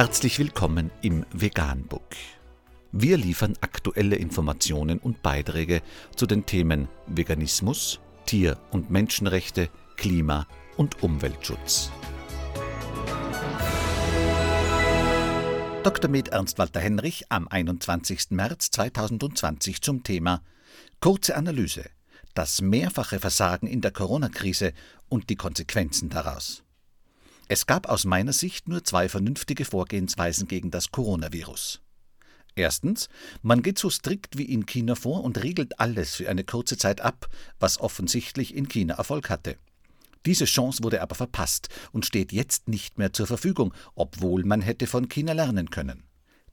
Herzlich willkommen im Veganbook. Wir liefern aktuelle Informationen und Beiträge zu den Themen Veganismus, Tier- und Menschenrechte, Klima- und Umweltschutz. Dr. Med Ernst Walter Henrich am 21. März 2020 zum Thema Kurze Analyse. Das mehrfache Versagen in der Corona-Krise und die Konsequenzen daraus. Es gab aus meiner Sicht nur zwei vernünftige Vorgehensweisen gegen das Coronavirus. Erstens, man geht so strikt wie in China vor und regelt alles für eine kurze Zeit ab, was offensichtlich in China Erfolg hatte. Diese Chance wurde aber verpasst und steht jetzt nicht mehr zur Verfügung, obwohl man hätte von China lernen können.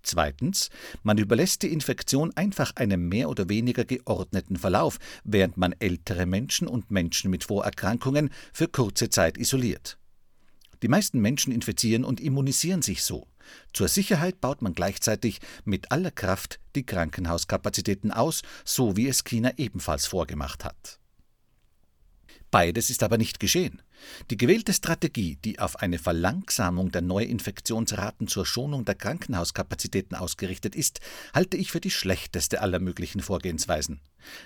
Zweitens, man überlässt die Infektion einfach einem mehr oder weniger geordneten Verlauf, während man ältere Menschen und Menschen mit Vorerkrankungen für kurze Zeit isoliert. Die meisten Menschen infizieren und immunisieren sich so. Zur Sicherheit baut man gleichzeitig mit aller Kraft die Krankenhauskapazitäten aus, so wie es China ebenfalls vorgemacht hat. Beides ist aber nicht geschehen. Die gewählte Strategie, die auf eine Verlangsamung der Neuinfektionsraten zur Schonung der Krankenhauskapazitäten ausgerichtet ist, halte ich für die schlechteste aller möglichen Vorgehensweisen.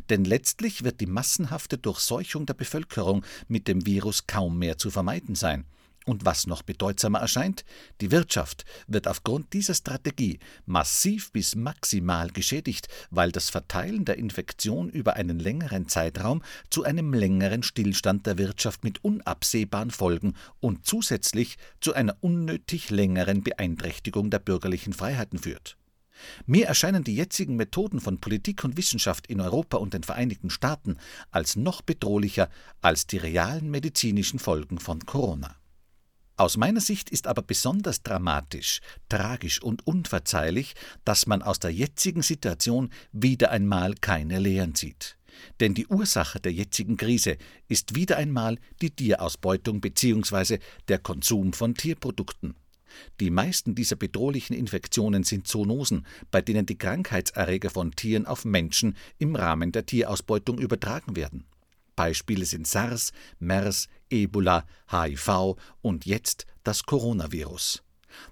Denn letztlich wird die massenhafte Durchseuchung der Bevölkerung mit dem Virus kaum mehr zu vermeiden sein. Und was noch bedeutsamer erscheint, die Wirtschaft wird aufgrund dieser Strategie massiv bis maximal geschädigt, weil das Verteilen der Infektion über einen längeren Zeitraum zu einem längeren Stillstand der Wirtschaft mit unabsehbaren Folgen und zusätzlich zu einer unnötig längeren Beeinträchtigung der bürgerlichen Freiheiten führt. Mir erscheinen die jetzigen Methoden von Politik und Wissenschaft in Europa und den Vereinigten Staaten als noch bedrohlicher als die realen medizinischen Folgen von Corona. Aus meiner Sicht ist aber besonders dramatisch, tragisch und unverzeihlich, dass man aus der jetzigen Situation wieder einmal keine Lehren zieht. Denn die Ursache der jetzigen Krise ist wieder einmal die Tierausbeutung bzw. der Konsum von Tierprodukten. Die meisten dieser bedrohlichen Infektionen sind Zoonosen, bei denen die Krankheitserreger von Tieren auf Menschen im Rahmen der Tierausbeutung übertragen werden. Beispiele sind SARS, MERS, Ebola, HIV und jetzt das Coronavirus.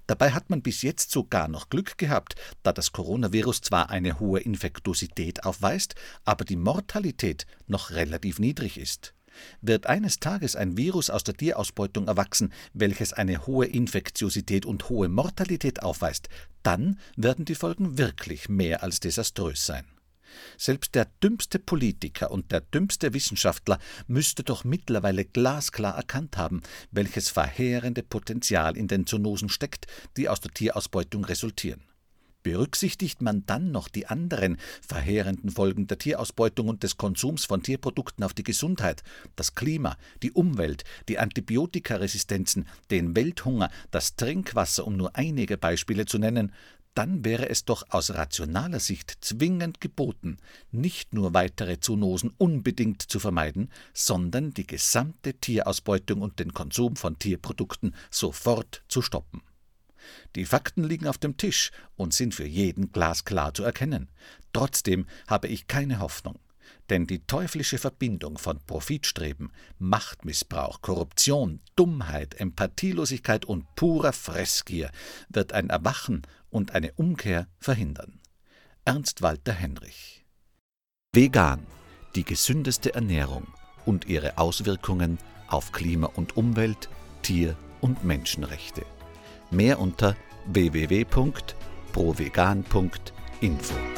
Dabei hat man bis jetzt sogar noch Glück gehabt, da das Coronavirus zwar eine hohe Infektosität aufweist, aber die Mortalität noch relativ niedrig ist. Wird eines Tages ein Virus aus der Tierausbeutung erwachsen, welches eine hohe Infektiosität und hohe Mortalität aufweist, dann werden die Folgen wirklich mehr als desaströs sein. Selbst der dümmste Politiker und der dümmste Wissenschaftler müsste doch mittlerweile glasklar erkannt haben, welches verheerende Potenzial in den Zoonosen steckt, die aus der Tierausbeutung resultieren. Berücksichtigt man dann noch die anderen verheerenden Folgen der Tierausbeutung und des Konsums von Tierprodukten auf die Gesundheit, das Klima, die Umwelt, die Antibiotikaresistenzen, den Welthunger, das Trinkwasser, um nur einige Beispiele zu nennen, dann wäre es doch aus rationaler Sicht zwingend geboten, nicht nur weitere Zoonosen unbedingt zu vermeiden, sondern die gesamte Tierausbeutung und den Konsum von Tierprodukten sofort zu stoppen. Die Fakten liegen auf dem Tisch und sind für jeden glasklar zu erkennen. Trotzdem habe ich keine Hoffnung. Denn die teuflische Verbindung von Profitstreben, Machtmissbrauch, Korruption, Dummheit, Empathielosigkeit und purer Fressgier wird ein Erwachen und eine Umkehr verhindern. Ernst Walter Henrich Vegan, die gesündeste Ernährung und ihre Auswirkungen auf Klima und Umwelt, Tier- und Menschenrechte. Mehr unter www.provegan.info.